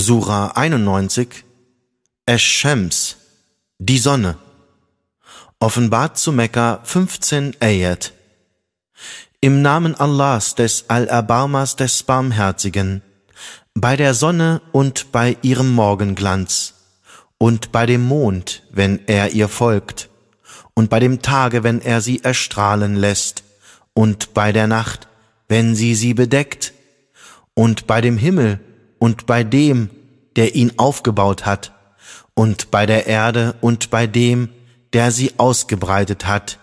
Sura 91 Esh-Shams, die Sonne. Offenbart zu Mekka 15 Ayat. Im Namen Allahs, des Allerbarmers, des Barmherzigen, bei der Sonne und bei ihrem Morgenglanz, und bei dem Mond, wenn er ihr folgt, und bei dem Tage, wenn er sie erstrahlen lässt, und bei der Nacht, wenn sie sie bedeckt, und bei dem Himmel und bei dem, der ihn aufgebaut hat, und bei der Erde und bei dem, der sie ausgebreitet hat,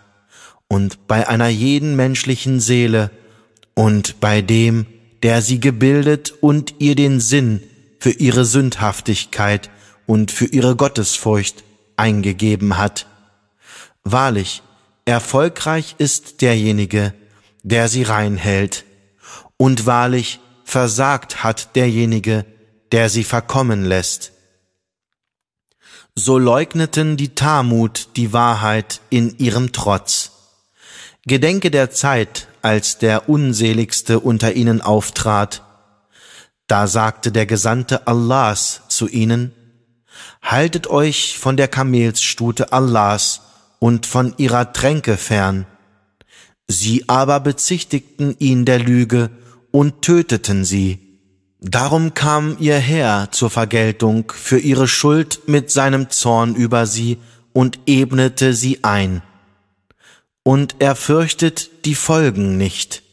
und bei einer jeden menschlichen Seele, und bei dem, der sie gebildet und ihr den Sinn für ihre Sündhaftigkeit und für ihre Gottesfurcht eingegeben hat. Wahrlich, erfolgreich ist derjenige, der sie reinhält, und wahrlich versagt hat derjenige, der sie verkommen lässt. So leugneten die Tamut die Wahrheit in ihrem Trotz. Gedenke der Zeit, als der Unseligste unter ihnen auftrat. Da sagte der Gesandte Allahs zu ihnen, Haltet euch von der Kamelsstute Allahs und von ihrer Tränke fern. Sie aber bezichtigten ihn der Lüge und töteten sie. Darum kam ihr Herr zur Vergeltung für ihre Schuld mit seinem Zorn über sie und ebnete sie ein. Und er fürchtet die Folgen nicht.